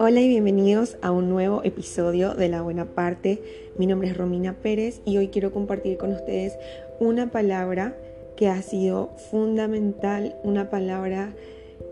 Hola y bienvenidos a un nuevo episodio de La Buena Parte. Mi nombre es Romina Pérez y hoy quiero compartir con ustedes una palabra que ha sido fundamental, una palabra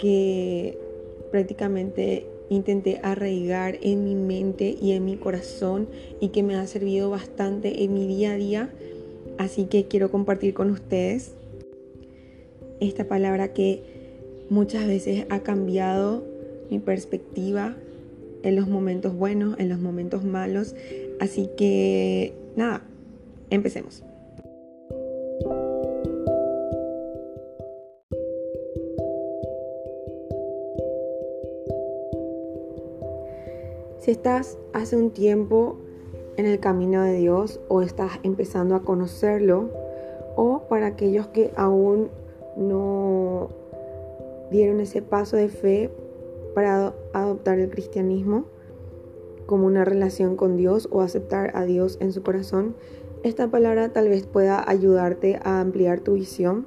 que prácticamente intenté arraigar en mi mente y en mi corazón y que me ha servido bastante en mi día a día. Así que quiero compartir con ustedes esta palabra que muchas veces ha cambiado mi perspectiva en los momentos buenos, en los momentos malos. Así que nada, empecemos. Si estás hace un tiempo en el camino de Dios o estás empezando a conocerlo, o para aquellos que aún no dieron ese paso de fe para adoptar el cristianismo como una relación con Dios o aceptar a Dios en su corazón, esta palabra tal vez pueda ayudarte a ampliar tu visión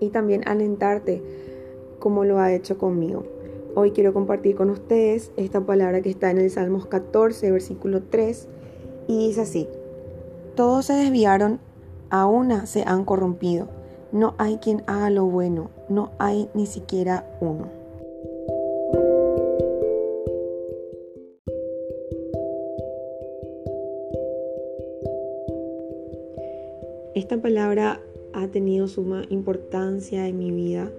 y también alentarte como lo ha hecho conmigo. Hoy quiero compartir con ustedes esta palabra que está en el Salmos 14, versículo 3, y dice así, todos se desviaron, a una se han corrompido, no hay quien haga lo bueno, no hay ni siquiera uno. Esta palabra ha tenido suma importancia en mi vida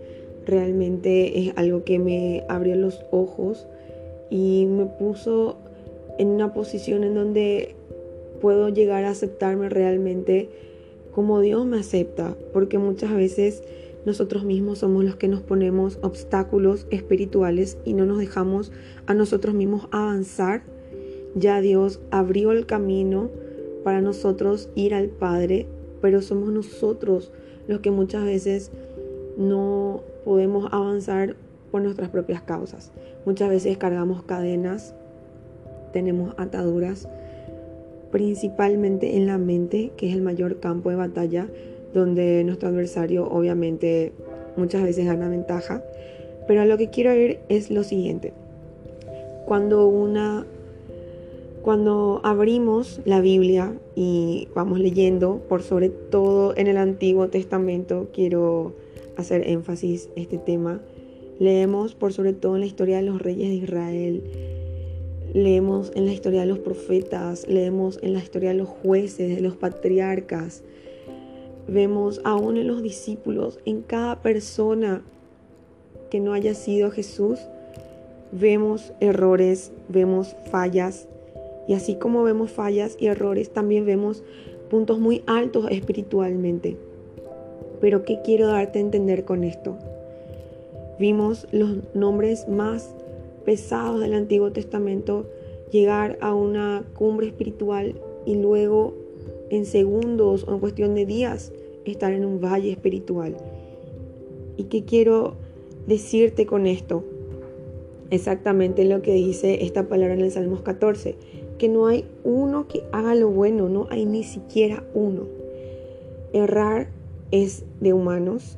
realmente es algo que me abrió los ojos y me puso en una posición en donde puedo llegar a aceptarme realmente como Dios me acepta, porque muchas veces nosotros mismos somos los que nos ponemos obstáculos espirituales y no nos dejamos a nosotros mismos avanzar. Ya Dios abrió el camino para nosotros ir al Padre, pero somos nosotros los que muchas veces no podemos avanzar por nuestras propias causas. Muchas veces cargamos cadenas, tenemos ataduras, principalmente en la mente, que es el mayor campo de batalla, donde nuestro adversario obviamente muchas veces gana ventaja. Pero a lo que quiero ir es lo siguiente. Cuando una cuando abrimos la Biblia y vamos leyendo, por sobre todo en el Antiguo Testamento, quiero hacer énfasis este tema. Leemos por sobre todo en la historia de los reyes de Israel, leemos en la historia de los profetas, leemos en la historia de los jueces, de los patriarcas, vemos aún en los discípulos, en cada persona que no haya sido Jesús, vemos errores, vemos fallas, y así como vemos fallas y errores, también vemos puntos muy altos espiritualmente. Pero ¿qué quiero darte a entender con esto? Vimos los nombres más pesados del Antiguo Testamento llegar a una cumbre espiritual y luego en segundos o en cuestión de días estar en un valle espiritual. ¿Y qué quiero decirte con esto? Exactamente lo que dice esta palabra en el Salmos 14, que no hay uno que haga lo bueno, no hay ni siquiera uno. Errar es de humanos.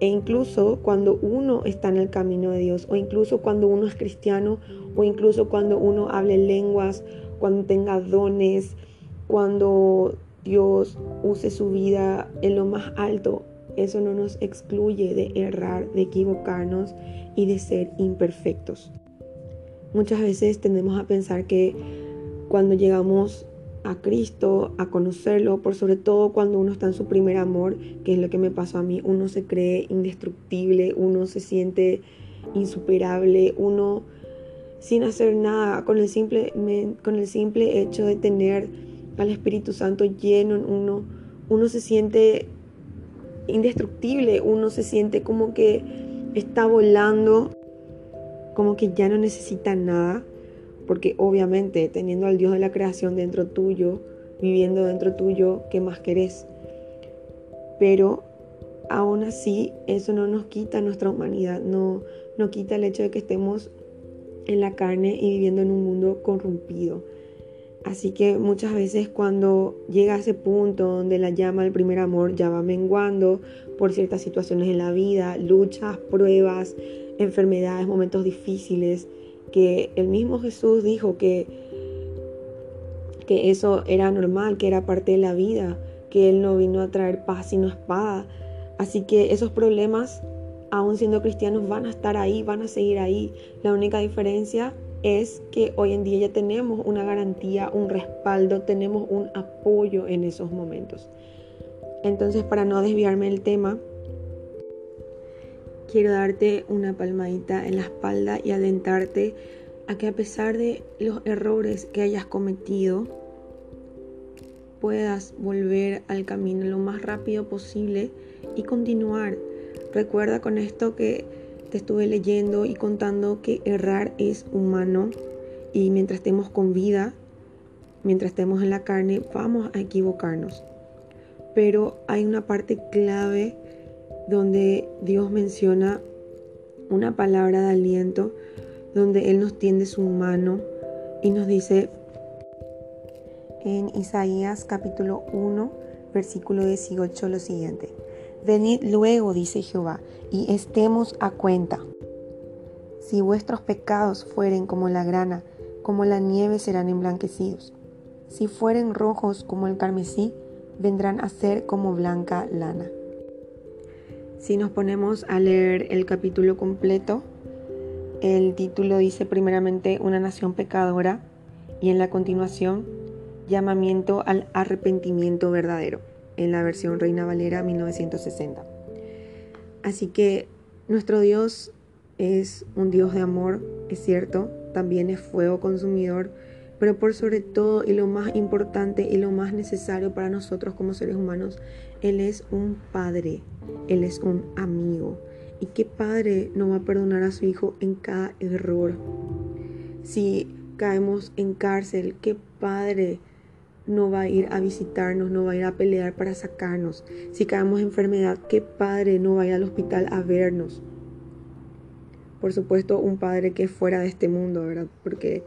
E incluso cuando uno está en el camino de Dios, o incluso cuando uno es cristiano, o incluso cuando uno hable lenguas, cuando tenga dones, cuando Dios use su vida en lo más alto, eso no nos excluye de errar, de equivocarnos y de ser imperfectos. Muchas veces tendemos a pensar que cuando llegamos a Cristo, a conocerlo, por sobre todo cuando uno está en su primer amor, que es lo que me pasó a mí, uno se cree indestructible, uno se siente insuperable, uno sin hacer nada, con el simple, con el simple hecho de tener al Espíritu Santo lleno en uno, uno se siente indestructible, uno se siente como que está volando, como que ya no necesita nada porque obviamente teniendo al Dios de la creación dentro tuyo, viviendo dentro tuyo, ¿qué más querés? Pero aún así eso no nos quita nuestra humanidad, no, no quita el hecho de que estemos en la carne y viviendo en un mundo corrompido. Así que muchas veces cuando llega a ese punto donde la llama del primer amor ya va menguando por ciertas situaciones en la vida, luchas, pruebas, enfermedades, momentos difíciles, que el mismo Jesús dijo que, que eso era normal, que era parte de la vida, que Él no vino a traer paz sino espada. Así que esos problemas, aún siendo cristianos, van a estar ahí, van a seguir ahí. La única diferencia es que hoy en día ya tenemos una garantía, un respaldo, tenemos un apoyo en esos momentos. Entonces, para no desviarme del tema, quiero darte una palmadita en la espalda y alentarte a que a pesar de los errores que hayas cometido, puedas volver al camino lo más rápido posible y continuar. Recuerda con esto que te estuve leyendo y contando que errar es humano y mientras estemos con vida, mientras estemos en la carne, vamos a equivocarnos. Pero hay una parte clave donde Dios menciona una palabra de aliento, donde Él nos tiende su mano y nos dice en Isaías capítulo 1, versículo 18 lo siguiente. Venid luego, dice Jehová, y estemos a cuenta. Si vuestros pecados fueren como la grana, como la nieve serán emblanquecidos. Si fueren rojos como el carmesí, vendrán a ser como blanca lana. Si nos ponemos a leer el capítulo completo, el título dice primeramente una nación pecadora y en la continuación llamamiento al arrepentimiento verdadero en la versión Reina Valera 1960. Así que nuestro Dios es un Dios de amor, es cierto, también es fuego consumidor, pero por sobre todo y lo más importante y lo más necesario para nosotros como seres humanos, Él es un Padre, Él es un amigo. ¿Y qué padre no va a perdonar a su hijo en cada error? Si caemos en cárcel, qué padre no va a ir a visitarnos, no va a ir a pelear para sacarnos. Si caemos en enfermedad, ¿qué padre no va a ir al hospital a vernos? Por supuesto, un padre que es fuera de este mundo, ¿verdad? Porque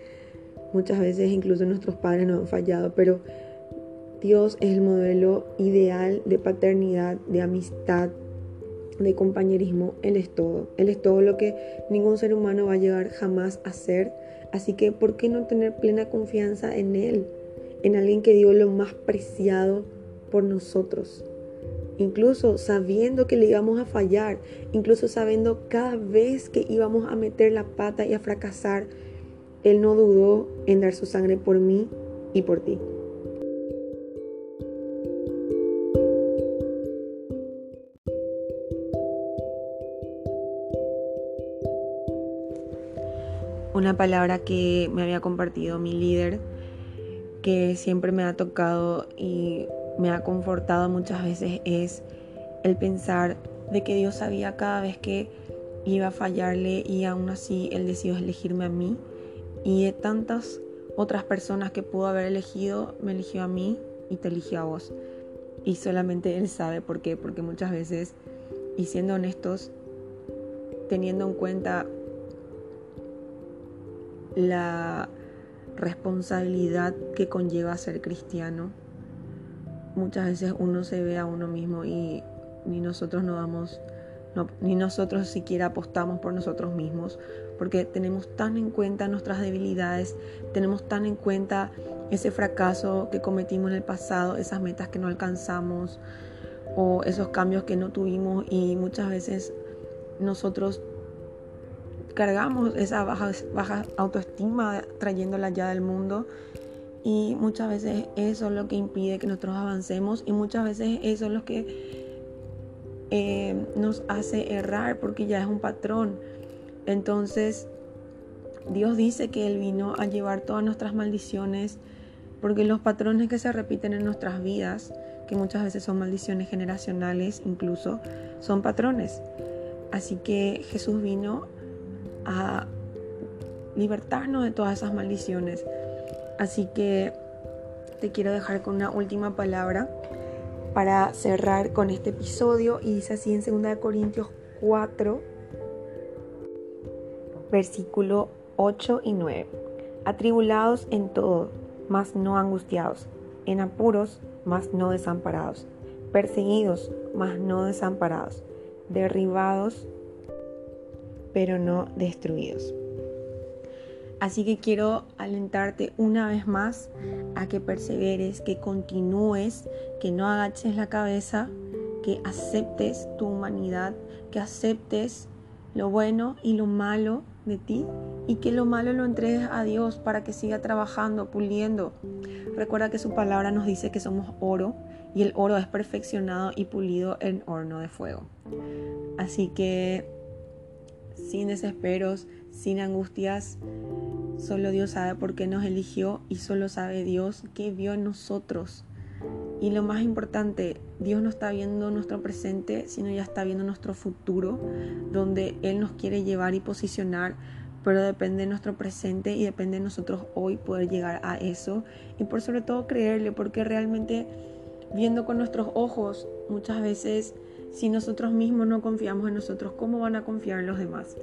muchas veces incluso nuestros padres nos han fallado, pero Dios es el modelo ideal de paternidad, de amistad, de compañerismo. Él es todo. Él es todo lo que ningún ser humano va a llegar jamás a ser. Así que, ¿por qué no tener plena confianza en Él? en alguien que dio lo más preciado por nosotros. Incluso sabiendo que le íbamos a fallar, incluso sabiendo cada vez que íbamos a meter la pata y a fracasar, Él no dudó en dar su sangre por mí y por ti. Una palabra que me había compartido mi líder que siempre me ha tocado y me ha confortado muchas veces es el pensar de que Dios sabía cada vez que iba a fallarle y aún así Él decidió elegirme a mí y de tantas otras personas que pudo haber elegido, me eligió a mí y te eligió a vos. Y solamente Él sabe por qué, porque muchas veces, y siendo honestos, teniendo en cuenta la responsabilidad que conlleva ser cristiano. Muchas veces uno se ve a uno mismo y ni nosotros no damos, ni nosotros siquiera apostamos por nosotros mismos, porque tenemos tan en cuenta nuestras debilidades, tenemos tan en cuenta ese fracaso que cometimos en el pasado, esas metas que no alcanzamos o esos cambios que no tuvimos y muchas veces nosotros cargamos esa baja, baja autoestima trayéndola ya del mundo y muchas veces eso es lo que impide que nosotros avancemos y muchas veces eso es lo que eh, nos hace errar porque ya es un patrón. Entonces Dios dice que Él vino a llevar todas nuestras maldiciones porque los patrones que se repiten en nuestras vidas, que muchas veces son maldiciones generacionales incluso, son patrones. Así que Jesús vino a libertarnos de todas esas maldiciones. Así que te quiero dejar con una última palabra para cerrar con este episodio y dice así en 2 Corintios 4, versículo 8 y 9. Atribulados en todo, mas no angustiados, en apuros, mas no desamparados, perseguidos, mas no desamparados, derribados, pero no destruidos. Así que quiero alentarte una vez más a que perseveres, que continúes, que no agaches la cabeza, que aceptes tu humanidad, que aceptes lo bueno y lo malo de ti y que lo malo lo entregues a Dios para que siga trabajando, puliendo. Recuerda que su palabra nos dice que somos oro y el oro es perfeccionado y pulido en horno de fuego. Así que sin desesperos, sin angustias, solo Dios sabe por qué nos eligió y solo sabe Dios qué vio en nosotros. Y lo más importante, Dios no está viendo nuestro presente, sino ya está viendo nuestro futuro, donde Él nos quiere llevar y posicionar, pero depende de nuestro presente y depende de nosotros hoy poder llegar a eso y por sobre todo creerle, porque realmente viendo con nuestros ojos muchas veces si nosotros mismos no confiamos en nosotros, ¿cómo van a confiar en los demás?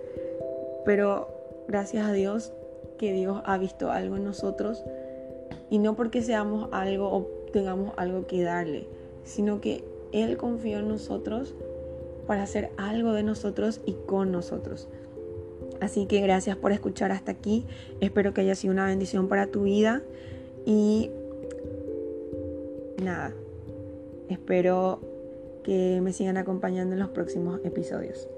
Pero gracias a Dios que Dios ha visto algo en nosotros y no porque seamos algo tengamos algo que darle, sino que Él confió en nosotros para hacer algo de nosotros y con nosotros. Así que gracias por escuchar hasta aquí. Espero que haya sido una bendición para tu vida. Y nada, espero que me sigan acompañando en los próximos episodios.